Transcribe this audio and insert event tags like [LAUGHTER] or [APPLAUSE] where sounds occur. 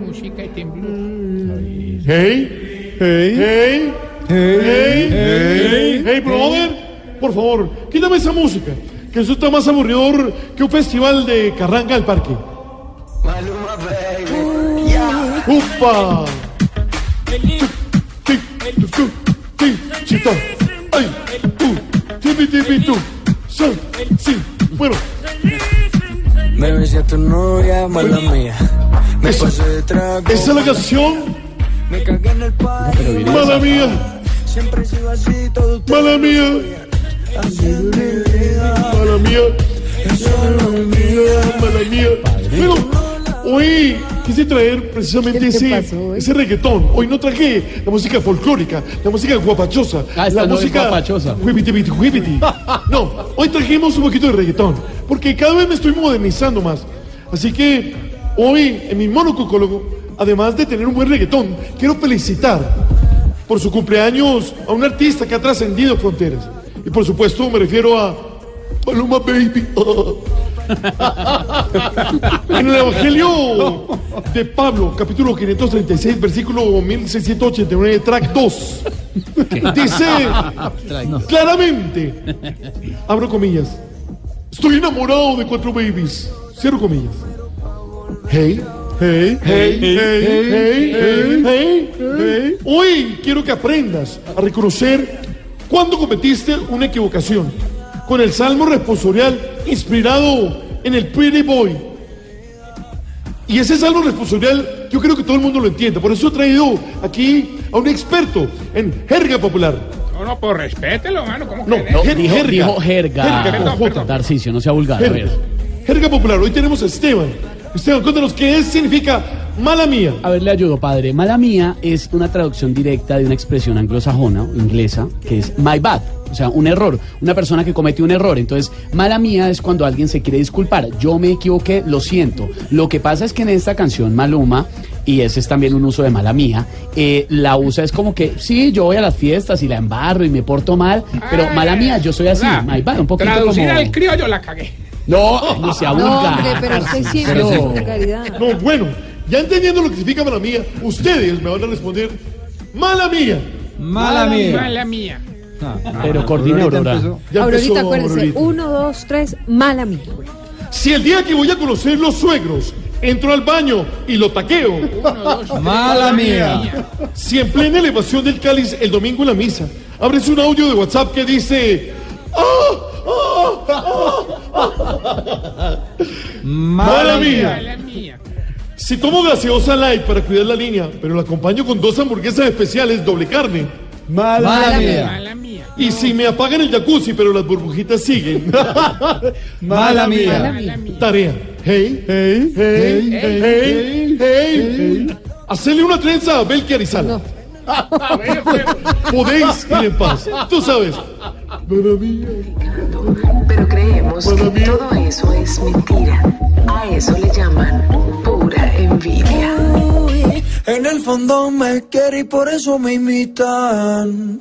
Música y temblor. Hey, hey, hey, hey, hey, hey, brother, por favor, quítame esa música, que eso está más aburridor que un festival de carranga del parque. ¡Upa! Ti, tu, tu, ti, ay, tu, bueno, Me besé a tu novia, mala mía. Me Esa- pasé de trago. esa es la canción, Me cagué en el party. mala mía, Siempre he sido así, todo mala mía, mala mía, mala mía, mala mía. Hoy quise traer precisamente ese, ese reggaetón. Hoy no traje la música folclórica, la música guapachosa, Ah, esta la no es música guapachosa. whippity, whippity. [LAUGHS] No, hoy trajimos un poquito de reggaetón, porque cada vez me estoy modernizando más. Así que hoy, en mi monococólogo, además de tener un buen reggaetón, quiero felicitar por su cumpleaños a un artista que ha trascendido fronteras. Y por supuesto me refiero a Paloma Baby. [LAUGHS] [LAUGHS] en el Evangelio de Pablo, capítulo 536, versículo 1689, track 2, dice claramente, abro comillas, estoy enamorado de cuatro babies, cierro comillas. Hey, hey, hey, hey, hey, hey, hey, hey. Hoy quiero que aprendas a reconocer cuando cometiste una equivocación. Con el salmo responsorial inspirado en el Pretty Boy. Y ese salmo responsorial yo creo que todo el mundo lo entiende. Por eso he traído aquí a un experto en jerga popular. No, no, pues respételo, mano. ¿Cómo No, que no, dijo, Dijo jerga. Jerga J. Tarcicio, no sea vulgar. A Jerga. ver. Jerga popular. Hoy tenemos a Esteban. Esteban, cuéntanos qué es, significa mala mía. A ver, le ayudo, padre. Mala mía es una traducción directa de una expresión anglosajona, inglesa, que es my bad. O sea, un error. Una persona que comete un error. Entonces, mala mía es cuando alguien se quiere disculpar. Yo me equivoqué, lo siento. Lo que pasa es que en esta canción, Maluma, y ese es también un uso de mala mía, eh, la usa es como que, sí, yo voy a las fiestas y la embarro y me porto mal, pero mala mía, yo soy así, Ah, my bad, un poquito Traducir como... al criollo la cagué. No, [LAUGHS] no sea No, vulgar. hombre, pero usted siempre. No, bueno, ya entendiendo lo que significa mala mía, ustedes me van a responder mala mía. Mala mía. Mala mía. Pero coordine Ahorita Aurora. empezó. Aurorita. Aurorita. Uno, dos, tres, mala mía. Si el día que voy a conocer los suegros entro al baño y lo taqueo, Uno, dos, tres, Mala mía. si en plena elevación del cáliz el domingo en la misa abres un audio de WhatsApp que dice ¡Ah! ¡Ah! ¡Ah! ¡Mala mía! Mala mía. Si tomo gaseosa light para cuidar la línea, pero la acompaño con dos hamburguesas especiales doble carne. Mala mía. Mala mía. Y si me apagan el jacuzzi, pero las burbujitas siguen. [LAUGHS] Mala mía. Mala mía. Tarea. Hey, hey, hey, hey, hey, hey. Hacerle una trenza a Belki Arizala. [LAUGHS] Podéis ir en paz. Tú sabes. Mala mía. Pero creemos que todo eso es mentira. A eso le llaman pura envidia. En el fondo me quiere y por eso me imitan.